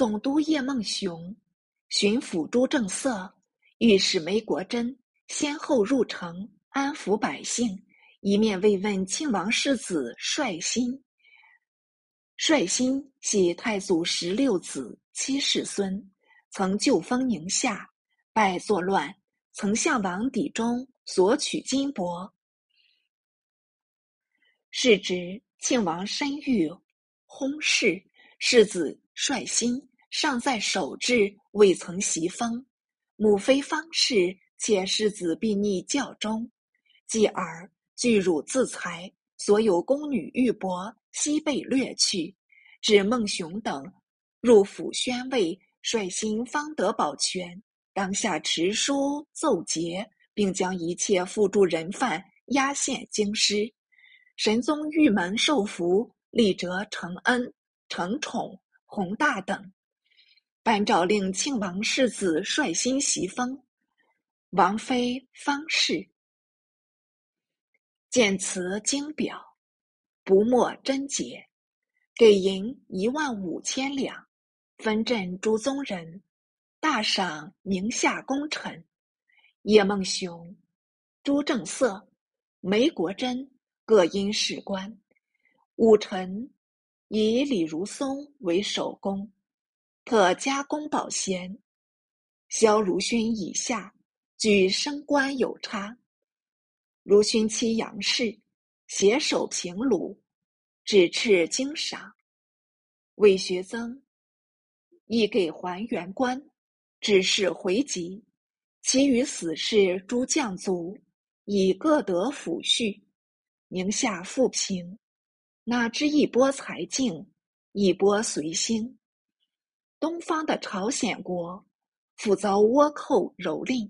总督叶梦熊、巡抚朱正色、御史梅国珍先后入城安抚百姓，一面慰问庆王世子率心。率心系太祖十六子七世孙，曾就封宁夏，败作乱，曾向王邸中索取金帛。是指庆王身遇薨逝，世子率心尚在守制，未曾袭封。母妃方氏且世子必逆教中，继而巨辱自裁，所有宫女玉帛悉被掠去。指孟雄等入府宣慰，率心方得保全。当下持书奏捷，并将一切附诸人犯押献京师。神宗御门受福，立折承恩、承宠、宏大等，颁诏令庆王世子率心袭封，王妃方氏。见词精表，不没贞洁，给银一万五千两，分镇诸宗人，大赏宁夏功臣叶梦熊、朱正色、梅国珍。各因事官，武臣以李如松为首功，特加功保贤。萧如勋以下，举升官有差。如勋妻杨氏携手平鲁，指敕经赏。韦学增亦给还原官，指示回籍。其余死士诸将卒，以各得抚恤。宁夏富平，哪知一波才尽，一波随兴。东方的朝鲜国，复遭倭寇蹂躏。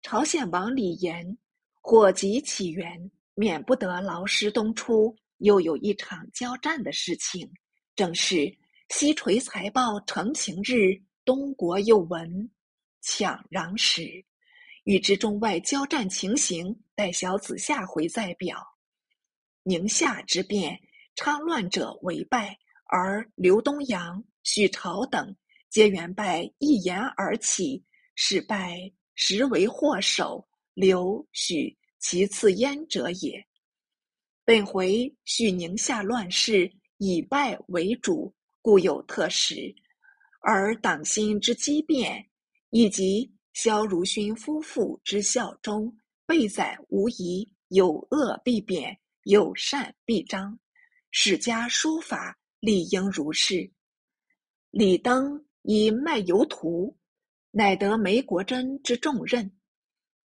朝鲜王李炎祸及起源，免不得劳师东出，又有一场交战的事情，正是西垂财报成情日，东国又闻抢壤时。欲知中外交战情形，待小子下回再表。宁夏之变，昌乱者为败，而刘东阳、许朝等皆原拜一言而起，使败实为祸首。刘、许其次焉者也。本回叙宁夏乱世，以败为主，故有特使；而党心之激变，以及。萧如勋夫妇之效忠，备载无疑。有恶必贬，有善必彰。史家书法理应如是。李登以卖油图，乃得梅国珍之重任。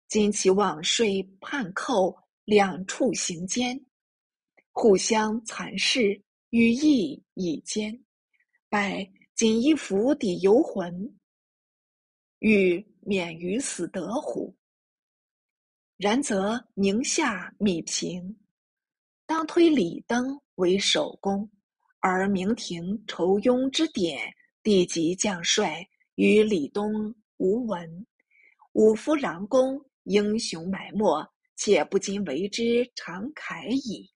今其往税叛寇两处行奸，互相残视，羽翼以坚。拜锦衣府抵游魂，欲。免于死得乎？然则宁夏米平，当推李登为首功，而明廷仇庸之典，帝级将帅与李东无闻。五夫郎公英雄埋没，且不禁为之常慨矣。